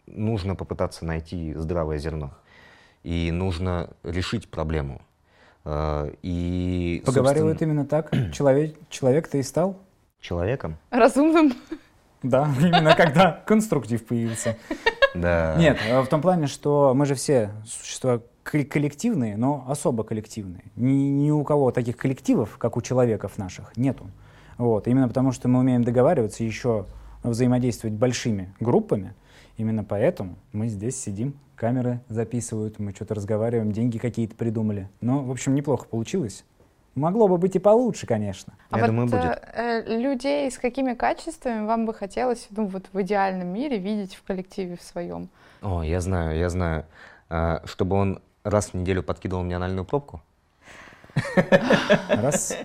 нужно попытаться найти здравое зерно. И нужно решить проблему. Э, И, Поговаривают собственно, именно так. Человек, человек-то и стал. человеком. Разумным. Да, именно когда конструктив появился. Да. Нет, э, в том плане, что мы же все существа коллективные, но особо коллективные. Ни, ни у кого таких коллективов, как у человеков наших, нету. Вот. Именно потому, что мы умеем договариваться и еще взаимодействовать большими группами, именно поэтому мы здесь сидим, камеры записывают, мы что-то разговариваем, деньги какие-то придумали. Ну, в общем, неплохо получилось. Могло бы быть и получше, конечно. А Я вот думаю, будет. э, э, людей с какими качествами вам бы хотелось, ну вот в идеальном мире видеть в коллективе в своем? О, я знаю, я знаю. А, чтобы он раз в неделю подкидывал мне анальную пробку. Раз,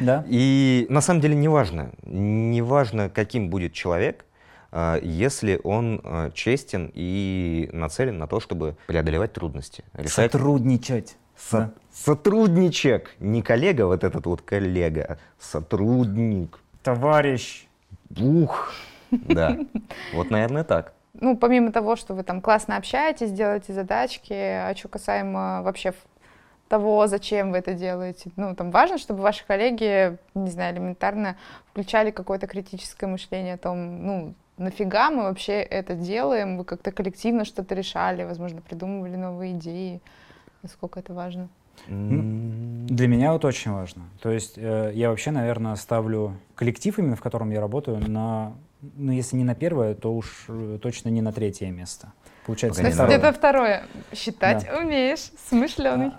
да. И на самом деле неважно, неважно, каким будет человек, а, если он а, честен и нацелен на то, чтобы преодолевать трудности. Решать Сотрудничать. Со- Да. Сотрудничек, не коллега, вот этот вот коллега, а сотрудник. Товарищ. Ух, да. Вот, наверное, так. Ну, помимо того, что вы там классно общаетесь, делаете задачки, а что касаемо вообще того, зачем вы это делаете. Ну, там важно, чтобы ваши коллеги, не знаю, элементарно включали какое-то критическое мышление о том, ну, нафига мы вообще это делаем, вы как-то коллективно что-то решали, возможно, придумывали новые идеи. Насколько это важно? Для меня вот очень важно. То есть э, я вообще, наверное, ставлю коллектив, именно в котором я работаю, на, ну, если не на первое, то уж э, точно не на третье место. Получается, Погоди, на второе. где-то второе. Считать умеешь, смышленый.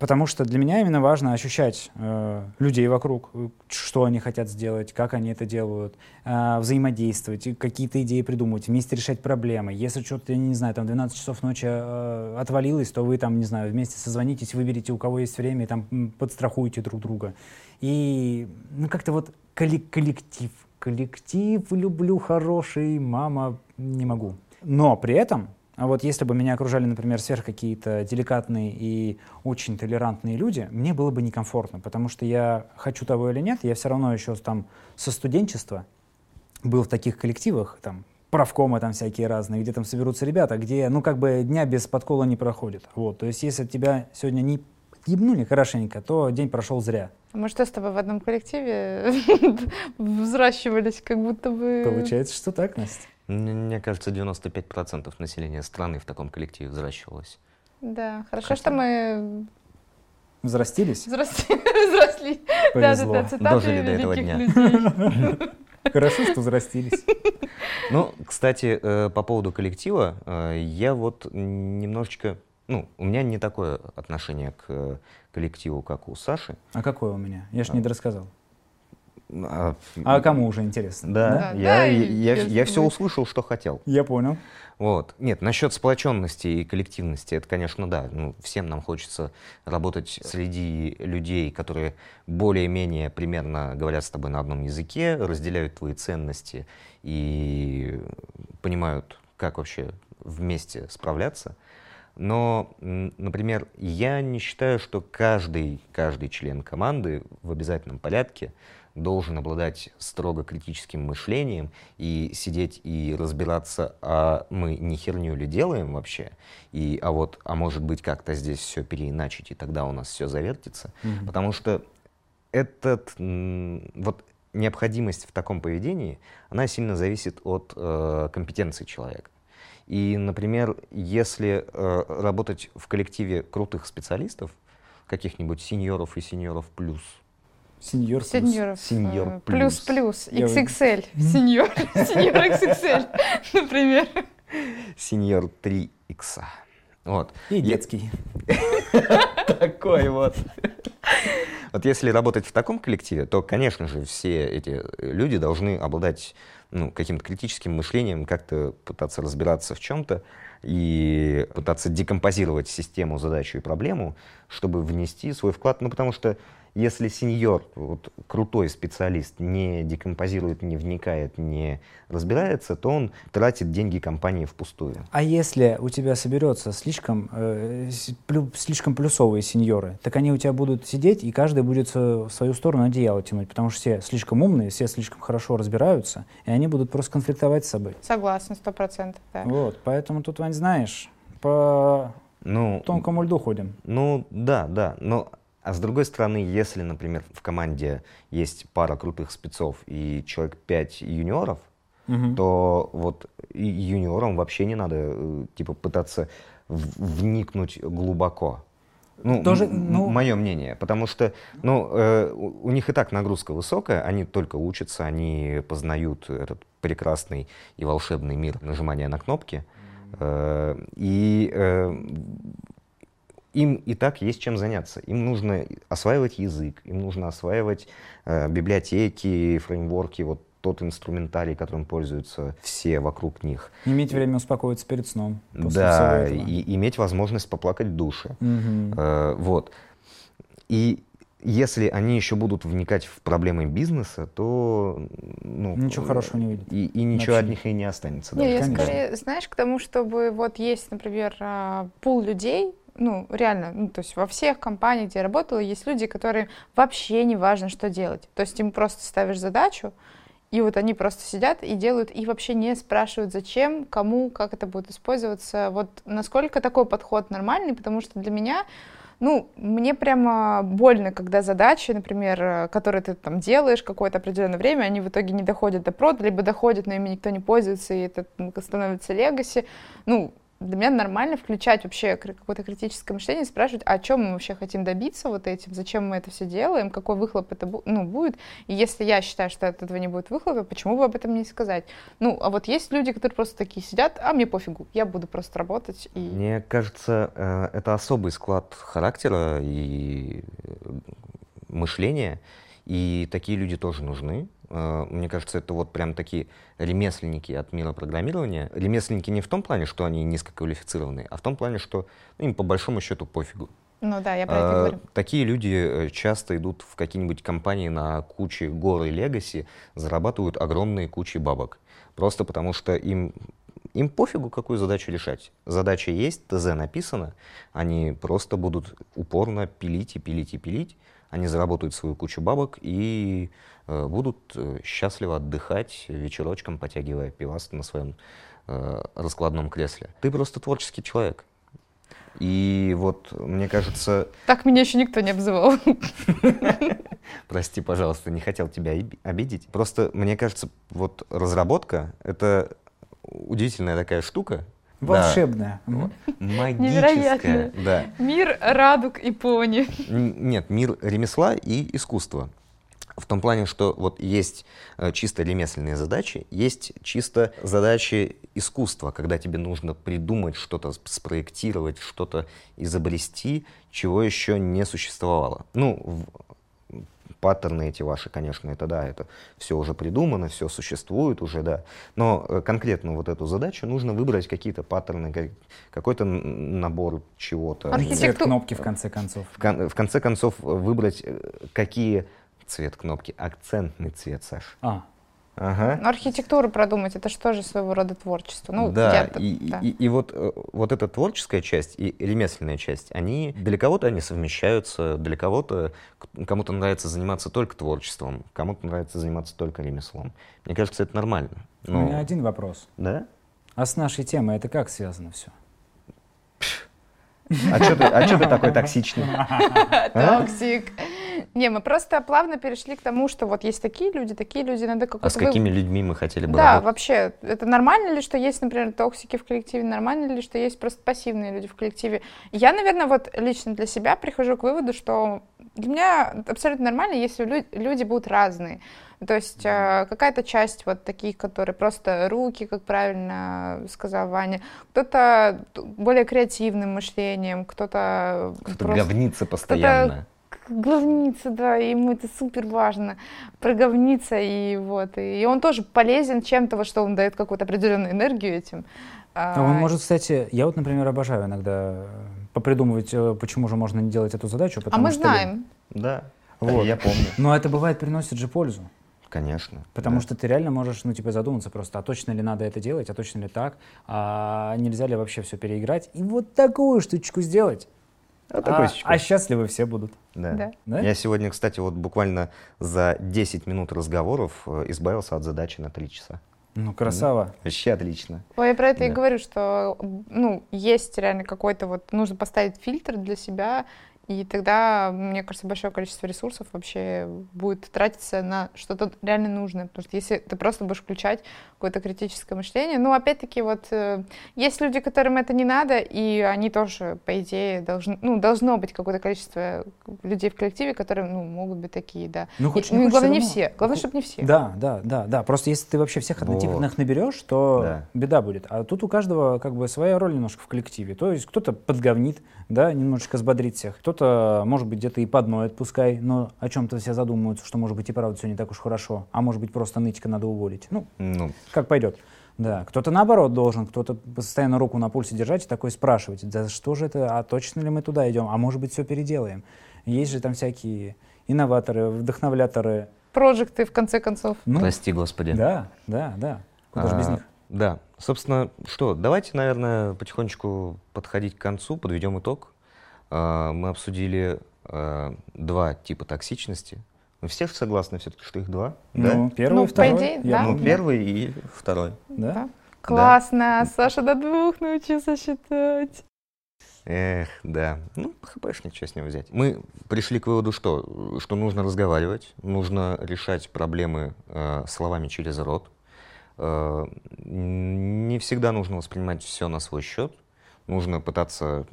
Потому что для меня именно важно ощущать э, людей вокруг, э, что они хотят сделать, как они это делают, э, взаимодействовать, какие-то идеи придумывать, вместе решать проблемы. Если что-то, я не знаю, там 12 часов ночи э, отвалилось, то вы там, не знаю, вместе созвонитесь, выберите, у кого есть время, и там подстрахуете друг друга. И, ну, как-то вот коллек- коллектив. Коллектив люблю хороший, мама не могу. Но при этом а вот если бы меня окружали, например, сверх какие-то деликатные и очень толерантные люди, мне было бы некомфортно, потому что я хочу того или нет, я все равно еще там со студенчества был в таких коллективах, там, правкомы там всякие разные, где там соберутся ребята, где, ну, как бы дня без подкола не проходит. Вот, то есть если тебя сегодня не ебнули хорошенько, то день прошел зря. А мы что с тобой в одном коллективе взращивались, как будто бы... Получается, что так, Настя. Мне кажется, 95% населения страны в таком коллективе взращивалось. Да, хорошо, что мы Взрастились? взросли. взросли. Да, да, Повезло. да, цитаты Дожили до этого дня. людей. Хорошо, что взрастились. Ну, кстати, э, по поводу коллектива, э, я вот немножечко, ну, у меня не такое отношение к э, коллективу, как у Саши. А какое у меня? Я ж не дорассказал. А, А кому уже интересно? Да, Да, я, да, и я, без- я все услышал, что хотел. Я понял. Вот. Нет, насчет сплоченности и коллективности, это, конечно, да. Ну, всем нам хочется работать среди людей, которые более-менее примерно говорят с тобой на одном языке, разделяют твои ценности и понимают, как вообще вместе справляться. Но, например, я не считаю, что каждый, каждый член команды в обязательном порядке должен обладать строго критическим мышлением и сидеть и разбираться, а мы не херню ли делаем вообще, и а вот, а может быть как-то здесь все переиначить, и тогда у нас все завертится. Мгм. Потому что этот, вот необходимость в таком поведении, она сильно зависит от э, компетенции человека. И, например, если э, работать в коллективе крутых специалистов, каких-нибудь сеньоров и сеньоров плюс, Сеньор плюс. Сеньоров. Сеньор э, плюс. Плюс-плюс. Я вот- XXL. Сеньор. Сеньор XXL, например. сеньор 3 икса. Вот. И Я- детский. Такой вот. Вот если работать в таком коллективе, то, конечно же, все эти люди должны обладать ну, каким-то критическим мышлением, как-то пытаться разбираться в чем-то и пытаться декомпозировать систему, задачу и проблему, чтобы внести свой вклад. Ну, потому что если сеньор, вот, крутой специалист, не декомпозирует, не вникает, не разбирается, то он тратит деньги компании впустую. А если у тебя соберется слишком, э, плю- слишком плюсовые сеньоры, так они у тебя будут сидеть, и каждый будет в свою сторону одеяло тянуть, потому что все слишком умные, все слишком хорошо разбираются, и они будут просто конфликтовать с собой. Согласна, сто процентов, да. Вот, поэтому тут, Вань, знаешь, по Ну, тонкому льду ходим. Ну, да, да. Но, а с другой стороны, если, например, в команде есть пара крутых спецов и человек 5 юниоров, Мгм. то вот юниорам вообще не надо, э, типа, пытаться вникнуть глубоко. Ну, Тоже, ну- мое мнение. Потому что, ну, э, у у них и так нагрузка высокая, они только учатся, они познают этот прекрасный и волшебный мир нажимания на кнопки. Э, И э, им и так есть чем заняться. Им нужно осваивать язык, им нужно осваивать э, библиотеки, фреймворки, вот тот инструментарий, которым пользуются все вокруг них. Иметь время успокоиться перед сном. после всего Да, этого. и иметь возможность поплакать в душе. Мгм. Э, вот. И если они еще будут вникать в проблемы бизнеса, то ну, Ничего э, хорошего не выйдет. И, и ничего Вообще. от них и не останется. Не, я конечно. скорее, знаешь, к тому, чтобы вот есть, например, а, пул людей, ну, реально, ну, то есть во всех компаниях, где я работала, есть люди, которые вообще не важно, что делать. То есть им просто ставишь задачу, и вот они просто сидят и делают, и вообще не спрашивают, зачем, кому, как это будет использоваться. Вот насколько такой подход нормальный, потому что для меня, ну, мне прямо больно, когда задачи, например, которые ты там делаешь какое-то определенное время, они в итоге не доходят до прода, либо доходят, но ими никто не пользуется, и это ну, становится легаси. Ну, для меня нормально включать вообще какое-то критическое мышление, спрашивать, а о чем мы вообще хотим добиться вот этим, зачем мы это все делаем, какой выхлоп это ну, будет. И если я считаю, что от этого не будет выхлопа, почему бы об этом не сказать? Ну, а вот есть люди, которые просто такие сидят, а мне пофигу, я буду просто работать. И... Мне кажется, э, это особый склад характера и э, мышления, и такие люди тоже нужны. Э, Мне кажется, это вот прям такие ремесленники от мира программирования. Ремесленники не в том плане, что они низкоквалифицированные, а в том плане, что ну, им по большому счету пофигу. Ну да, я про это А, говорю. Такие люди э, часто идут в какие-нибудь компании на куче горы легаси, зарабатывают огромные кучи бабок. Просто потому что им, им пофигу, какую задачу решать. Задача есть, ТЗ написано, они просто будут упорно пилить и пилить и пилить. Они заработают свою кучу бабок и э, будут э, счастливо отдыхать вечерочком, потягивая пивас на своем э, раскладном кресле. Ты просто творческий человек. И вот, мне кажется, Так меня еще никто не обзывал. Прости, пожалуйста, не хотел тебя оби- обидеть. Просто, мне кажется, вот разработка — это удивительная такая штука. Да. Волшебная. Мгм. Магическая. Да. Мир радуг и пони. Нет, мир ремесла и искусства. В том плане, что вот есть э, чисто ремесленные задачи, есть чисто задачи искусства, когда тебе нужно придумать что-то, спроектировать, что-то изобрести, чего еще не существовало. Ну, в- паттерны эти ваши, конечно, это да, это все уже придумано, все существует уже, да. Но э, конкретно вот эту задачу нужно выбрать какие-то паттерны, как- какой-то набор чего-то. Архитектура. Цвет кнопки, в конце концов. В, кон- в конце концов, э, выбрать, э, какие цвет кнопки, акцентный цвет, Саш. А, Ага. Ну, архитектуру продумать, это же тоже своего рода творчество. Ну, да, и, да. И, и вот, э, вот эта творческая часть и ремесленная часть, они для кого-то они совмещаются, для кого-то, кому-то нравится заниматься только творчеством, кому-то нравится заниматься только ремеслом. Мне кажется, это нормально. у Ну, меня один вопрос. Да? А с нашей темой это как связано все? А что ты, а ты такой токсичный? Токсик. Не, мы просто плавно перешли к тому, что вот есть такие люди, такие люди, надо какой-то... А с вы- какими людьми мы хотели бы Да, работать? вообще, это нормально ли, что есть, например, токсики в коллективе, нормально ли, что есть просто пассивные люди в коллективе? Я, наверное, вот лично для себя прихожу к выводу, что для меня абсолютно нормально, если лю- люди будут разные. То есть э, какая-то часть вот таких, которые просто руки, как правильно сказал Ваня, кто-то более креативным мышлением, кто-то Кто-то просто- говнится постоянно. говниться, да, и ему это супер важно, проговниться, и вот, и он тоже полезен чем-то, во что он дает какую-то определенную энергию этим. А он может, кстати, я вот, например, обожаю иногда э, попридумывать, э, почему же можно не делать эту задачу. а потому мы что, знаем, Да, Вот. я помню. Но это бывает приносит же пользу. Конечно. Потому да. что ты реально можешь, ну, типа, задуматься просто, а точно ли надо это делать, а точно ли так, а нельзя ли вообще все переиграть и вот такую штучку сделать. А А, а счастливы все будут. Да. Да. Да? Я сегодня, кстати, вот буквально за 10 минут разговоров э, избавился от задачи на 3 часа. Ну, красава. Вообще отлично. Ой, я про это и Да. говорю, что, ну, есть реально какой-то вот, нужно поставить фильтр для себя И тогда, мне кажется, большое количество ресурсов вообще будет тратиться на что-то реально нужное. Потому что если ты просто будешь включать какое-то критическое мышление, ну, опять-таки, вот э, есть люди, которым это не надо, и они тоже, по идее, должны, ну, должно быть какое-то количество людей в коллективе, которые, ну, могут быть такие, да. Ну, хочешь, И- не ну, главное, не все. Главное, чтобы не все. Да, да, да, да. Просто если ты вообще всех однотипных наберешь, то Да. беда будет. А тут у каждого как бы своя роль немножко в коллективе. То есть кто-то подговнит, да, немножечко взбодрит всех. Кто-то, может быть, где-то и подноет, пускай, но о чем-то все задумаются, что, может быть, и правда все не так уж хорошо. А может быть, просто нытика надо уволить. Ну, Ну, как пойдет. Да, кто-то наоборот должен, кто-то постоянно руку на пульсе держать и такой спрашивать, да что же это, а точно ли мы туда идем, а может быть все переделаем. Есть же там всякие инноваторы, вдохновляторы. Проекты, в конце концов. Ну, прости, Господи. да, да, да. Куда же без А, них? Да. Собственно, что, давайте, наверное, потихонечку подходить к концу, подведем итог. А, Мы обсудили а, два типа токсичности. Ну, все же согласны все-таки, что их два, Ну, да? первый, Ну, по второй. идее, я да. Ну, первый и второй. Да? Да. Классно, Саша до двух научился считать. Эх, да. Ну, ХПшник, что с него взять? Мы пришли к выводу, что, что нужно разговаривать, нужно решать проблемы э, словами через рот. Э, не всегда нужно воспринимать все на свой счет. Нужно пытаться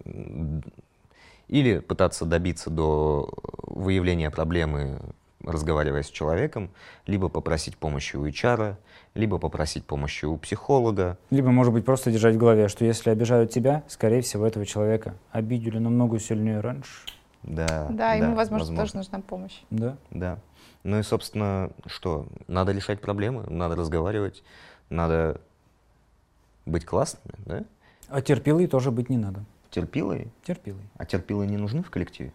или пытаться добиться до выявления проблемы, разговаривая с человеком, либо попросить помощи у HR, либо попросить помощи у психолога. Либо, может быть, просто держать в голове, что если обижают тебя, скорее всего, этого человека обидели намного сильнее раньше. Да, Да, ему, возможно, тоже нужна помощь. Да. Да. Ну и, собственно, что? Надо решать проблемы, надо разговаривать, надо быть классными, да? А терпилой тоже быть не надо. Терпилой. Терпилой. А терпилы не нужны в коллективе?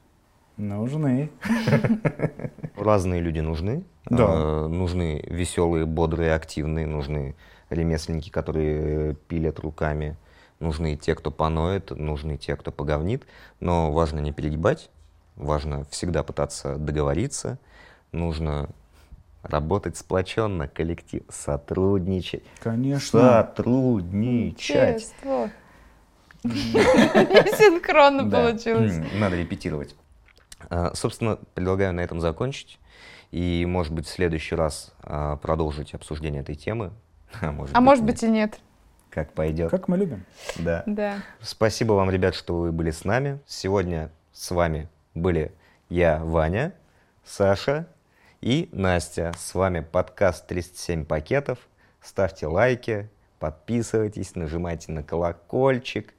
Нужны. Разные люди нужны. Да. Э, нужны веселые, бодрые, активные, нужны ремесленники, которые пилят руками, нужны те, кто поноет, нужны те, кто поговнит. Но важно не перегибать, важно всегда пытаться договориться, нужно работать сплоченно, коллектив, сотрудничать. Конечно. Сотрудничать. Чество. Синхронно получилось. Надо репетировать. А, Собственно, предлагаю на этом закончить. И, может быть, в следующий раз а, продолжить обсуждение этой темы. А может А может нет. быть и нет. Как пойдет. Как мы любим. Да. Да. Спасибо вам, ребят, что вы были с нами. Сегодня с вами были я, Ваня, Саша и Настя. С вами подкаст 37 пакетов. Ставьте лайки, подписывайтесь, нажимайте на колокольчик,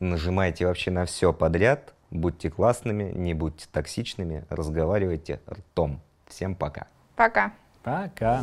нажимайте вообще на все подряд. Будьте классными, не будьте токсичными, разговаривайте ртом. Всем пока. Пока. Пока.